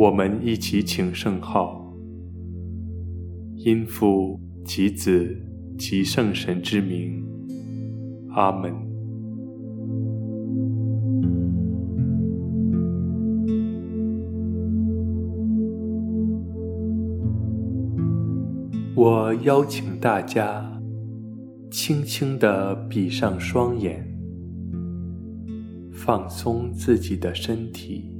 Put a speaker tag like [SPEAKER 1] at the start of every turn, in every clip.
[SPEAKER 1] 我们一起请圣号，因父及子。及圣神之名，阿门。我邀请大家轻轻地闭上双眼，放松自己的身体，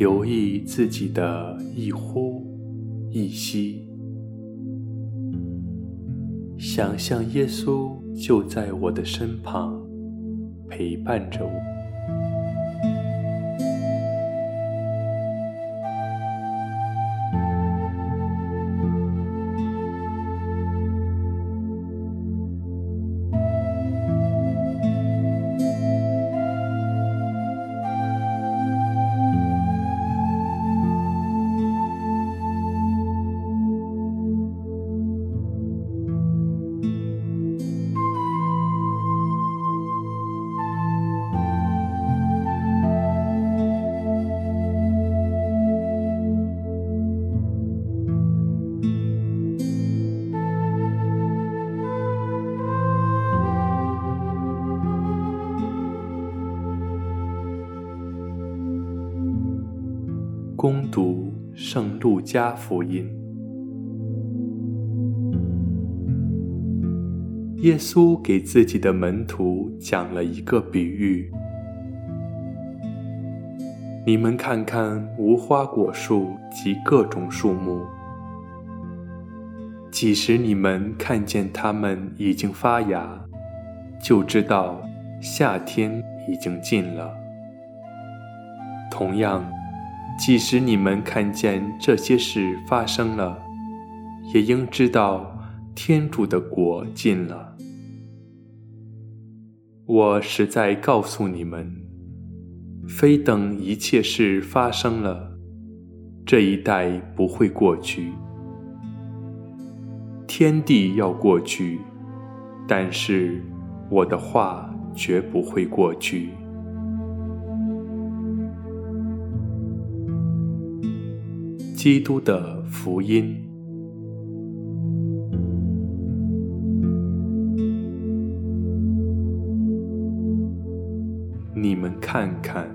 [SPEAKER 1] 留意自己的一呼一吸。想象耶稣就在我的身旁，陪伴着我。恭读《圣路加福音》。耶稣给自己的门徒讲了一个比喻：你们看看无花果树及各种树木，即使你们看见它们已经发芽，就知道夏天已经近了。同样。即使你们看见这些事发生了，也应知道天主的国近了。我实在告诉你们，非等一切事发生了，这一代不会过去。天地要过去，但是我的话绝不会过去。基督的福音。你们看看，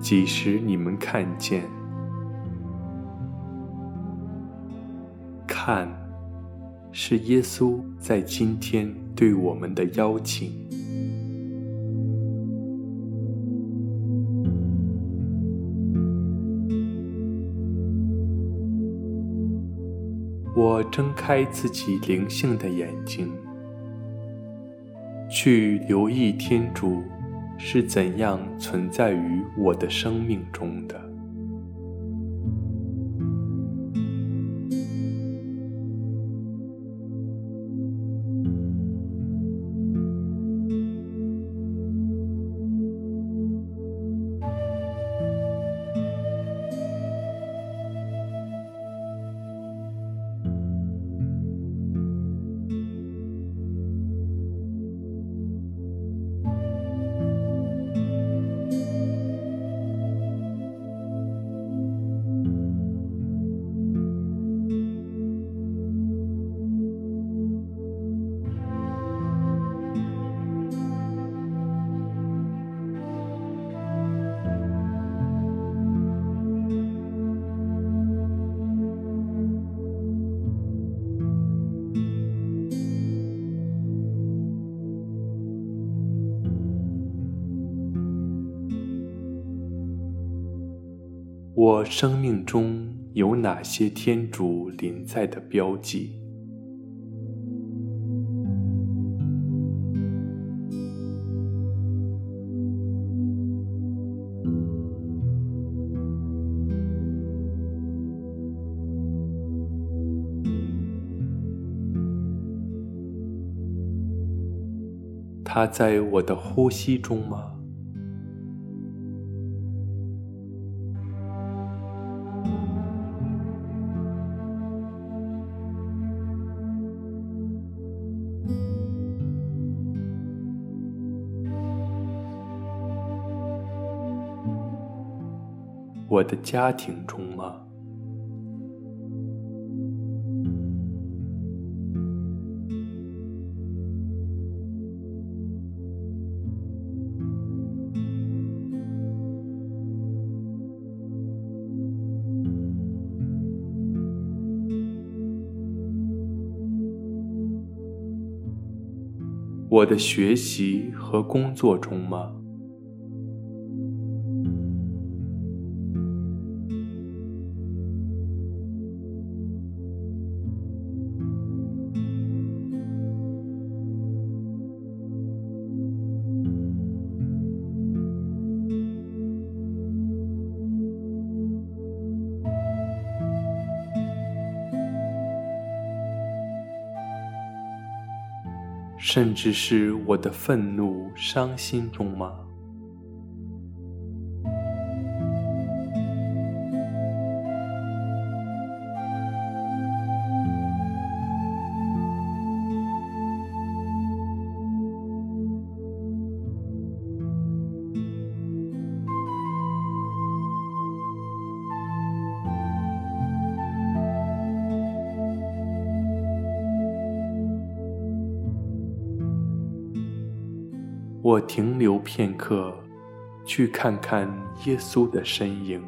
[SPEAKER 1] 即使你们看见，看，是耶稣在今天对我们的邀请。我睁开自己灵性的眼睛，去留意天主是怎样存在于我的生命中的。我生命中有哪些天主临在的标记？他在我的呼吸中吗？我的家庭中吗？我的学习和工作中吗？甚至是我的愤怒、伤心中吗？我停留片刻，去看看耶稣的身影。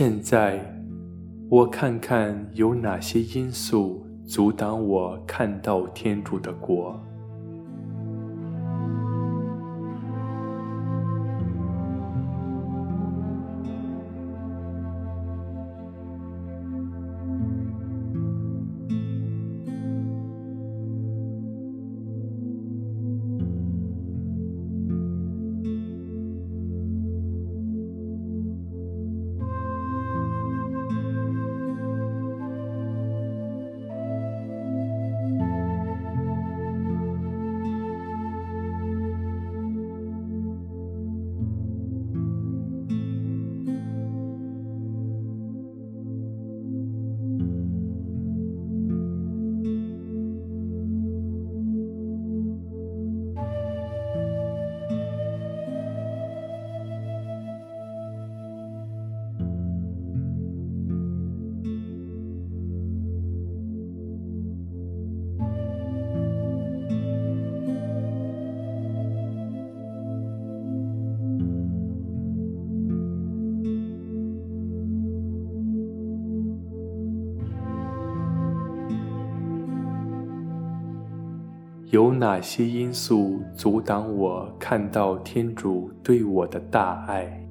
[SPEAKER 1] 现在，我看看有哪些因素阻挡我看到天主的国。有哪些因素阻挡我看到天主对我的大爱？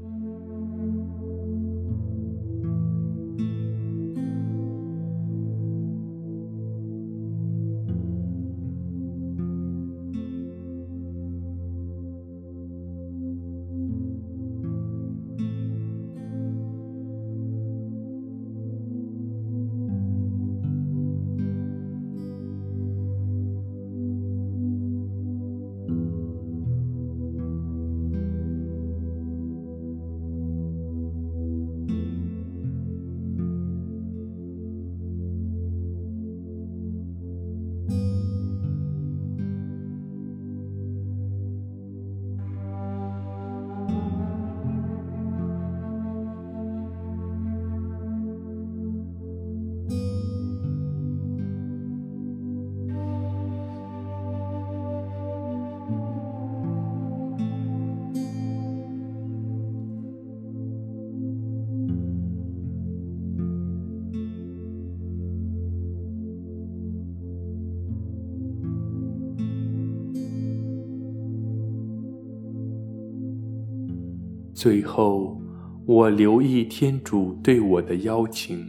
[SPEAKER 1] 最后，我留意天主对我的邀请：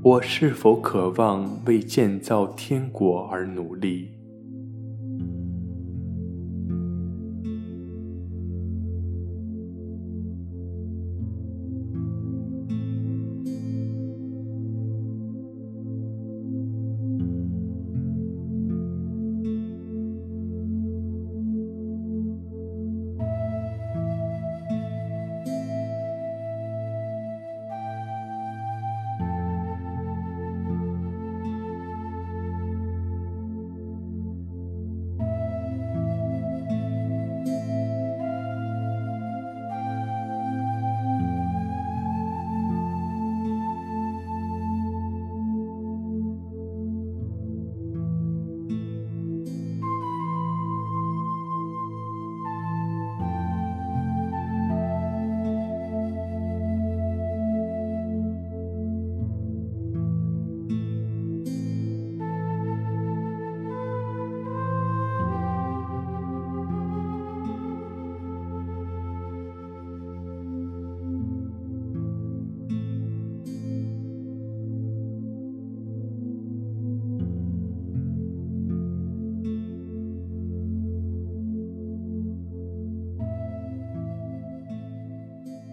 [SPEAKER 1] 我是否渴望为建造天国而努力？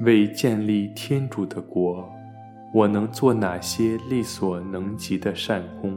[SPEAKER 1] 为建立天主的国，我能做哪些力所能及的善功？